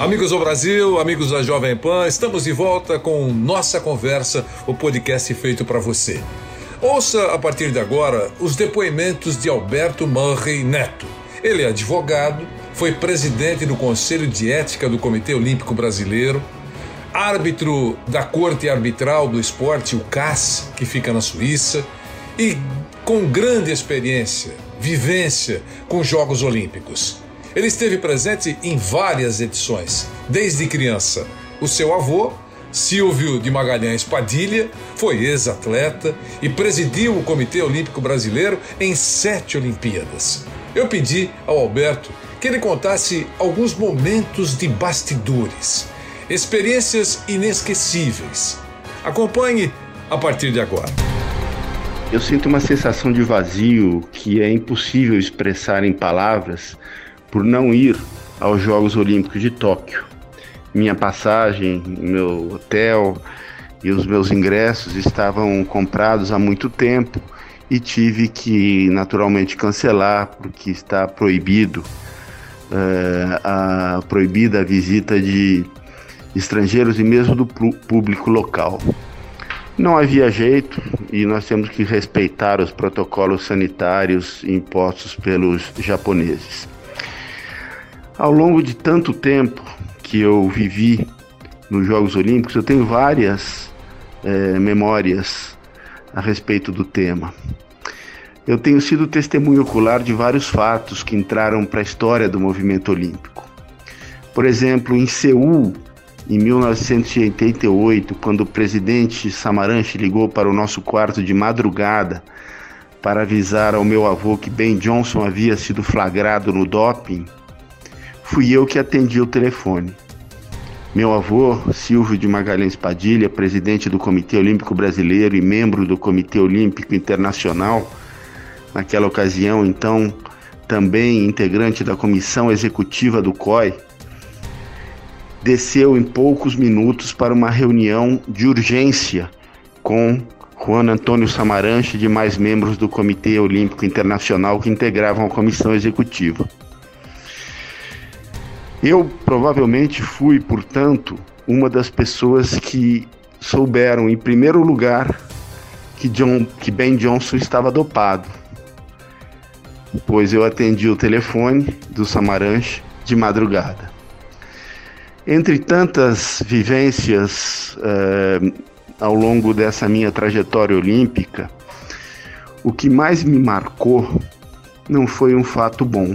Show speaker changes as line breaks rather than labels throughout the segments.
Amigos do Brasil, amigos da Jovem Pan, estamos de volta com Nossa Conversa, o podcast feito para você. Ouça a partir de agora os depoimentos de Alberto Murray Neto. Ele é advogado, foi presidente do Conselho de Ética do Comitê Olímpico Brasileiro, árbitro da Corte Arbitral do Esporte, o CAS, que fica na Suíça, e com grande experiência, vivência com Jogos Olímpicos. Ele esteve presente em várias edições, desde criança. O seu avô, Silvio de Magalhães Padilha, foi ex-atleta e presidiu o Comitê Olímpico Brasileiro em sete Olimpíadas. Eu pedi ao Alberto que ele contasse alguns momentos de bastidores, experiências inesquecíveis. Acompanhe a partir de agora.
Eu sinto uma sensação de vazio que é impossível expressar em palavras por não ir aos Jogos Olímpicos de Tóquio. Minha passagem, meu hotel e os meus ingressos estavam comprados há muito tempo e tive que naturalmente cancelar porque está proibido uh, a proibida a visita de estrangeiros e mesmo do público local. Não havia jeito e nós temos que respeitar os protocolos sanitários impostos pelos japoneses. Ao longo de tanto tempo que eu vivi nos Jogos Olímpicos, eu tenho várias é, memórias a respeito do tema. Eu tenho sido testemunho ocular de vários fatos que entraram para a história do movimento olímpico. Por exemplo, em Seul, em 1988, quando o presidente Samaranch ligou para o nosso quarto de madrugada para avisar ao meu avô que Ben Johnson havia sido flagrado no doping, fui eu que atendi o telefone. Meu avô, Silvio de Magalhães Padilha, presidente do Comitê Olímpico Brasileiro e membro do Comitê Olímpico Internacional, naquela ocasião, então, também integrante da comissão executiva do COI, desceu em poucos minutos para uma reunião de urgência com Juan Antônio Samaranch e demais membros do Comitê Olímpico Internacional que integravam a comissão executiva. Eu provavelmente fui, portanto, uma das pessoas que souberam, em primeiro lugar, que, John, que Ben Johnson estava dopado, pois eu atendi o telefone do Samaranch de madrugada. Entre tantas vivências eh, ao longo dessa minha trajetória olímpica, o que mais me marcou não foi um fato bom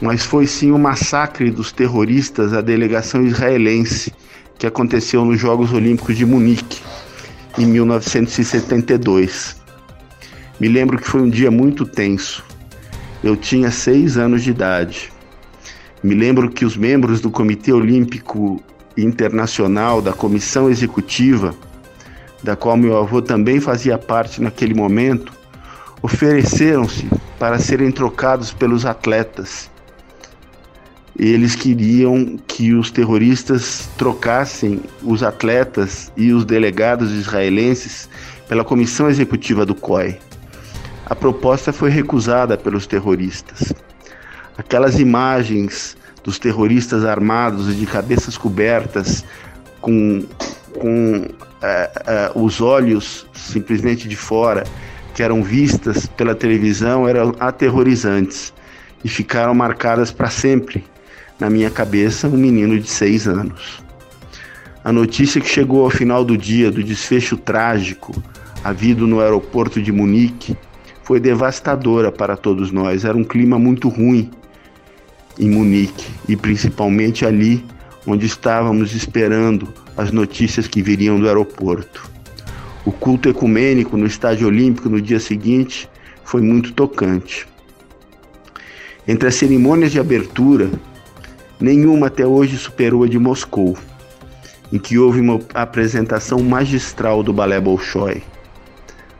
mas foi sim o massacre dos terroristas à delegação israelense que aconteceu nos Jogos Olímpicos de Munique em 1972. Me lembro que foi um dia muito tenso. Eu tinha seis anos de idade. Me lembro que os membros do Comitê Olímpico Internacional, da comissão executiva, da qual meu avô também fazia parte naquele momento, ofereceram-se para serem trocados pelos atletas eles queriam que os terroristas trocassem os atletas e os delegados israelenses pela comissão executiva do COI. A proposta foi recusada pelos terroristas. Aquelas imagens dos terroristas armados e de cabeças cobertas, com, com é, é, os olhos simplesmente de fora, que eram vistas pela televisão, eram aterrorizantes e ficaram marcadas para sempre na minha cabeça um menino de seis anos. A notícia que chegou ao final do dia do desfecho trágico havido no aeroporto de Munique foi devastadora para todos nós. Era um clima muito ruim em Munique e principalmente ali onde estávamos esperando as notícias que viriam do aeroporto. O culto ecumênico no Estádio Olímpico no dia seguinte foi muito tocante. Entre as cerimônias de abertura, nenhuma até hoje superou a de Moscou, em que houve uma apresentação magistral do balé Bolshoi.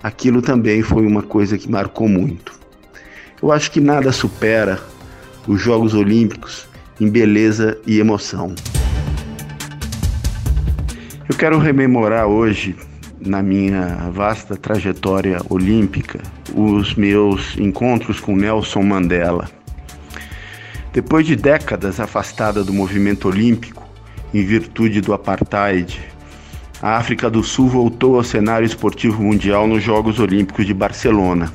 Aquilo também foi uma coisa que marcou muito. Eu acho que nada supera os Jogos Olímpicos em beleza e emoção. Eu quero rememorar hoje na minha vasta trajetória olímpica os meus encontros com Nelson Mandela. Depois de décadas afastada do movimento olímpico, em virtude do apartheid, a África do Sul voltou ao cenário esportivo mundial nos Jogos Olímpicos de Barcelona,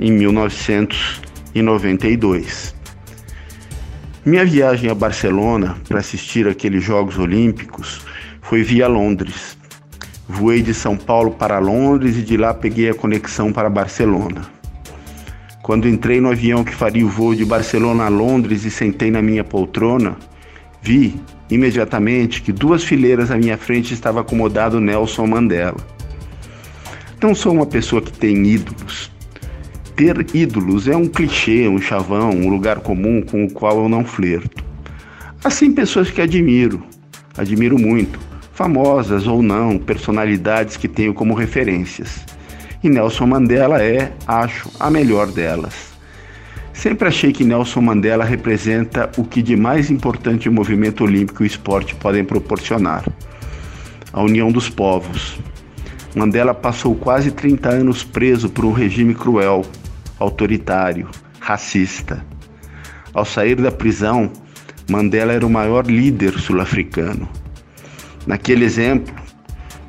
em 1992. Minha viagem a Barcelona para assistir aqueles Jogos Olímpicos foi via Londres. Voei de São Paulo para Londres e de lá peguei a conexão para Barcelona. Quando entrei no avião que faria o voo de Barcelona a Londres e sentei na minha poltrona, vi imediatamente que duas fileiras à minha frente estava acomodado Nelson Mandela. Não sou uma pessoa que tem ídolos. Ter ídolos é um clichê, um chavão, um lugar comum com o qual eu não flerto. Assim, pessoas que admiro, admiro muito famosas ou não, personalidades que tenho como referências. E Nelson Mandela é, acho, a melhor delas. Sempre achei que Nelson Mandela representa o que de mais importante o movimento olímpico e o esporte podem proporcionar: a união dos povos. Mandela passou quase 30 anos preso por um regime cruel, autoritário, racista. Ao sair da prisão, Mandela era o maior líder sul-africano Naquele exemplo,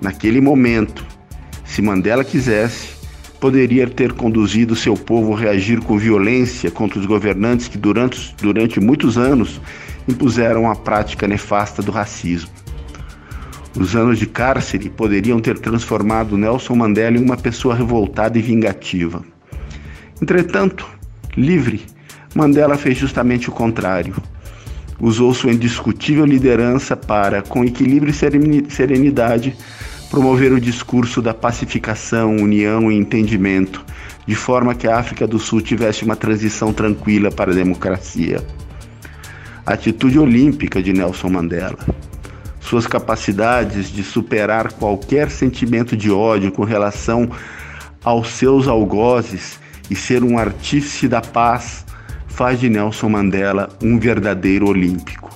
naquele momento, se Mandela quisesse, poderia ter conduzido seu povo a reagir com violência contra os governantes que durante, durante muitos anos impuseram a prática nefasta do racismo. Os anos de cárcere poderiam ter transformado Nelson Mandela em uma pessoa revoltada e vingativa. Entretanto, livre, Mandela fez justamente o contrário usou sua indiscutível liderança para, com equilíbrio e serenidade, promover o discurso da pacificação, união e entendimento, de forma que a África do Sul tivesse uma transição tranquila para a democracia. A atitude olímpica de Nelson Mandela, suas capacidades de superar qualquer sentimento de ódio com relação aos seus algozes e ser um artífice da paz faz de Nelson Mandela um verdadeiro olímpico.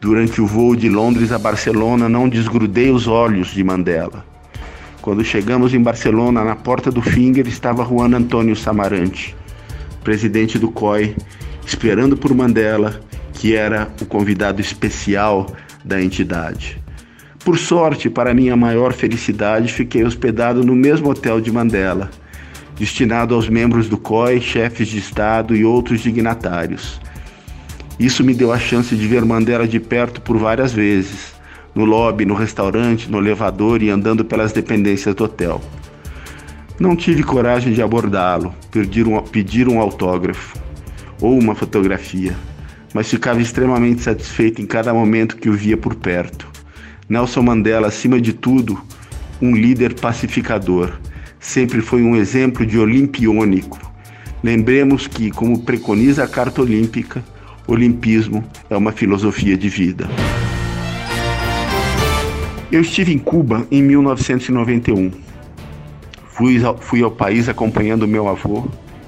Durante o voo de Londres a Barcelona, não desgrudei os olhos de Mandela. Quando chegamos em Barcelona, na porta do Finger estava Juan Antônio Samarante, presidente do COI, esperando por Mandela, que era o convidado especial da entidade. Por sorte, para minha maior felicidade, fiquei hospedado no mesmo hotel de Mandela destinado aos membros do COI, chefes de Estado e outros dignatários. Isso me deu a chance de ver Mandela de perto por várias vezes, no lobby, no restaurante, no elevador e andando pelas dependências do hotel. Não tive coragem de abordá-lo, pedir um, pedir um autógrafo ou uma fotografia, mas ficava extremamente satisfeito em cada momento que o via por perto. Nelson Mandela, acima de tudo, um líder pacificador sempre foi um exemplo de olimpiônico. Lembremos que, como preconiza a Carta Olímpica, olimpismo é uma filosofia de vida. Eu estive em Cuba em 1991. Fui ao, fui ao país acompanhando meu avô,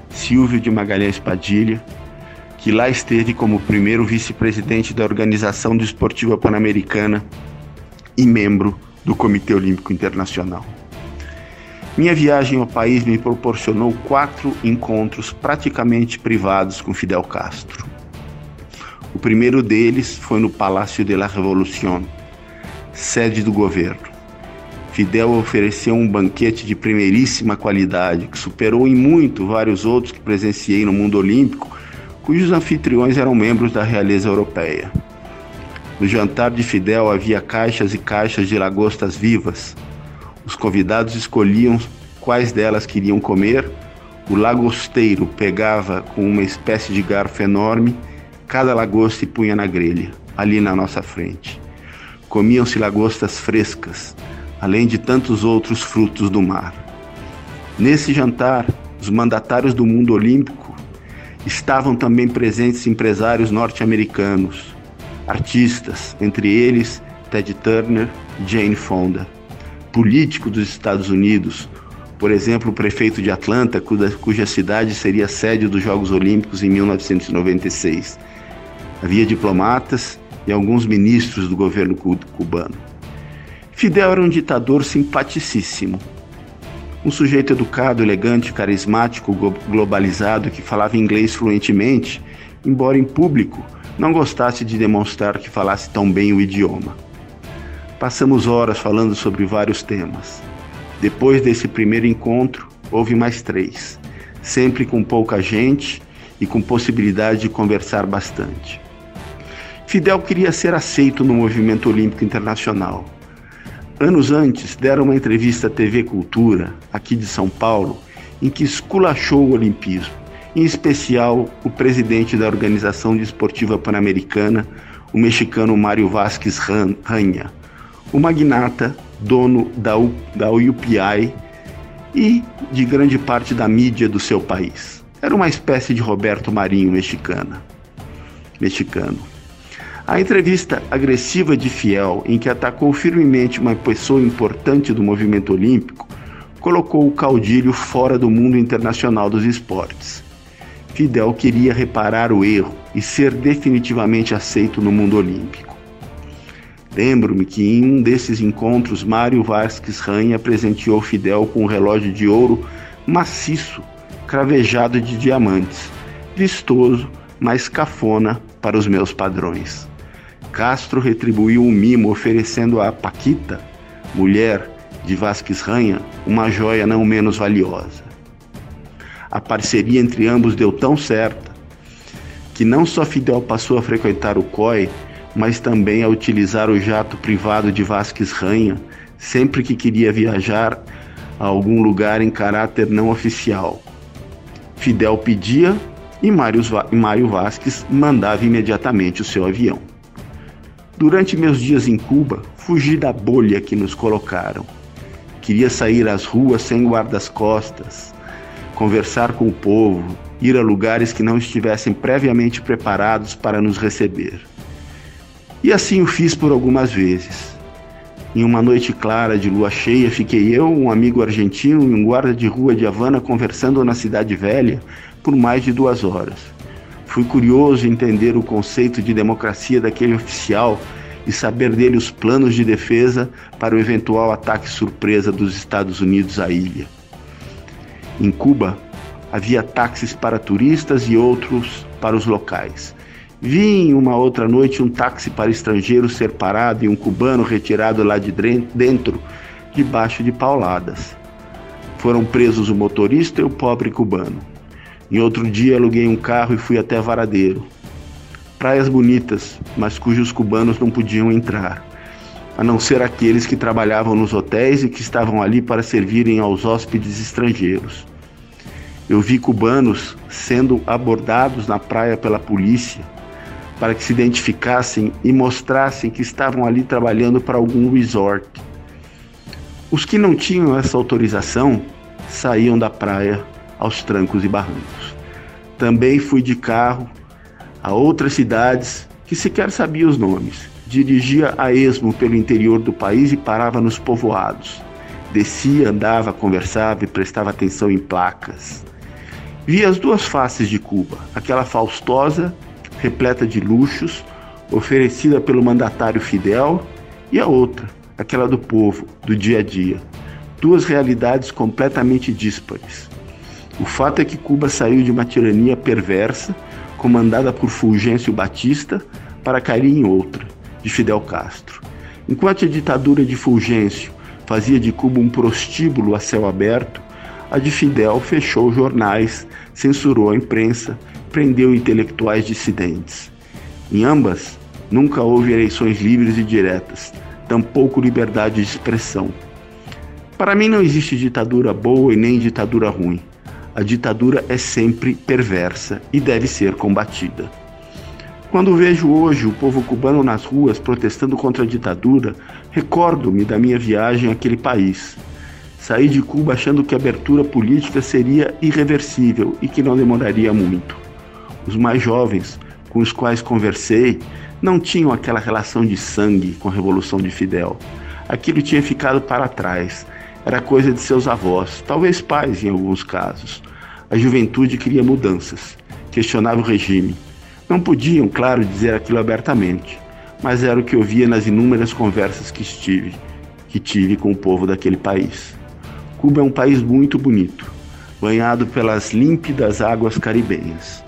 Silvio de Magalhães Padilha, que lá esteve como primeiro vice-presidente da Organização Desportiva Pan-Americana e membro do Comitê Olímpico Internacional. Minha viagem ao país me proporcionou quatro encontros praticamente privados com Fidel Castro. O primeiro deles foi no Palácio de la Revolución, sede do governo. Fidel ofereceu um banquete de primeiríssima qualidade, que superou em muito vários outros que presenciei no mundo olímpico, cujos anfitriões eram membros da realeza europeia. No jantar de Fidel havia caixas e caixas de lagostas vivas, os convidados escolhiam quais delas queriam comer. O lagosteiro pegava com uma espécie de garfo enorme cada lagosta e punha na grelha, ali na nossa frente. Comiam-se lagostas frescas, além de tantos outros frutos do mar. Nesse jantar, os mandatários do mundo olímpico estavam também presentes empresários norte-americanos, artistas, entre eles Ted Turner e Jane Fonda, políticos dos Estados Unidos, por exemplo, o prefeito de Atlanta, cuja cidade seria sede dos Jogos Olímpicos em 1996. Havia diplomatas e alguns ministros do governo cubano. Fidel era um ditador simpaticíssimo. Um sujeito educado, elegante, carismático, globalizado, que falava inglês fluentemente, embora em público não gostasse de demonstrar que falasse tão bem o idioma. Passamos horas falando sobre vários temas. Depois desse primeiro encontro, houve mais três, sempre com pouca gente e com possibilidade de conversar bastante. Fidel queria ser aceito no movimento olímpico internacional. Anos antes, deram uma entrevista à TV Cultura, aqui de São Paulo, em que esculachou o olimpismo, em especial o presidente da Organização Desportiva Pan-Americana, o mexicano Mário Vasquez Ranha, o magnata dono da, U, da UPI e de grande parte da mídia do seu país. Era uma espécie de Roberto Marinho mexicana. Mexicano. A entrevista agressiva de Fiel, em que atacou firmemente uma pessoa importante do movimento olímpico, colocou o caudilho fora do mundo internacional dos esportes. Fidel queria reparar o erro e ser definitivamente aceito no mundo olímpico. Lembro-me que em um desses encontros, Mário Vasques Ranha presenteou Fidel com um relógio de ouro maciço, cravejado de diamantes, vistoso, mas cafona para os meus padrões. Castro retribuiu o mimo oferecendo a Paquita, mulher de Vasques Ranha, uma joia não menos valiosa. A parceria entre ambos deu tão certa que não só Fidel passou a frequentar o COI, mas também a utilizar o jato privado de Vasques Ranha sempre que queria viajar a algum lugar em caráter não oficial. Fidel pedia e Mário Vasques mandava imediatamente o seu avião. Durante meus dias em Cuba, fugi da bolha que nos colocaram. Queria sair às ruas sem guardas-costas, conversar com o povo, ir a lugares que não estivessem previamente preparados para nos receber. E assim o fiz por algumas vezes. Em uma noite clara de lua cheia, fiquei eu, um amigo argentino e um guarda de rua de Havana conversando na Cidade Velha por mais de duas horas. Fui curioso em entender o conceito de democracia daquele oficial e saber dele os planos de defesa para o eventual ataque surpresa dos Estados Unidos à ilha. Em Cuba, havia táxis para turistas e outros para os locais. Vi em uma outra noite um táxi para estrangeiros ser parado e um cubano retirado lá de dentro, debaixo de pauladas. Foram presos o motorista e o pobre cubano. Em outro dia aluguei um carro e fui até Varadeiro. Praias bonitas, mas cujos cubanos não podiam entrar, a não ser aqueles que trabalhavam nos hotéis e que estavam ali para servirem aos hóspedes estrangeiros. Eu vi cubanos sendo abordados na praia pela polícia para que se identificassem e mostrassem que estavam ali trabalhando para algum resort. Os que não tinham essa autorização saíam da praia aos trancos e barrancos. Também fui de carro a outras cidades que sequer sabia os nomes. Dirigia a esmo pelo interior do país e parava nos povoados. Descia, andava, conversava e prestava atenção em placas. Via as duas faces de Cuba, aquela faustosa repleta de luxos, oferecida pelo mandatário Fidel, e a outra, aquela do povo, do dia a dia. Duas realidades completamente díspares. O fato é que Cuba saiu de uma tirania perversa, comandada por Fulgêncio Batista, para cair em outra, de Fidel Castro. Enquanto a ditadura de Fulgêncio fazia de Cuba um prostíbulo a céu aberto, a de Fidel fechou jornais, censurou a imprensa prendeu intelectuais dissidentes. Em ambas, nunca houve eleições livres e diretas, tampouco liberdade de expressão. Para mim não existe ditadura boa e nem ditadura ruim. A ditadura é sempre perversa e deve ser combatida. Quando vejo hoje o povo cubano nas ruas protestando contra a ditadura, recordo-me da minha viagem àquele país. Saí de Cuba achando que a abertura política seria irreversível e que não demoraria muito. Os mais jovens, com os quais conversei, não tinham aquela relação de sangue com a Revolução de Fidel. Aquilo tinha ficado para trás. Era coisa de seus avós, talvez pais em alguns casos. A juventude queria mudanças, questionava o regime não podiam, claro, dizer aquilo abertamente, mas era o que eu via nas inúmeras conversas que estive, que tive com o povo daquele país. Cuba é um país muito bonito, banhado pelas límpidas águas caribenhas.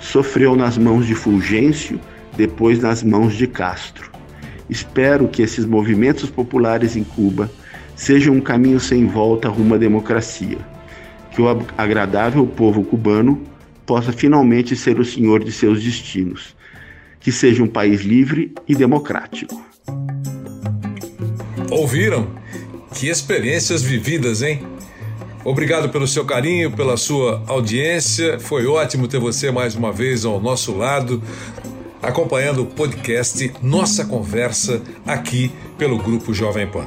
Sofreu nas mãos de Fulgêncio, depois nas mãos de Castro. Espero que esses movimentos populares em Cuba sejam um caminho sem volta rumo à democracia, que o agradável povo cubano possa finalmente ser o senhor de seus destinos. Que seja um país livre e democrático.
Ouviram? Que experiências vividas, hein? Obrigado pelo seu carinho, pela sua audiência. Foi ótimo ter você mais uma vez ao nosso lado, acompanhando o podcast Nossa Conversa aqui pelo Grupo Jovem Pan.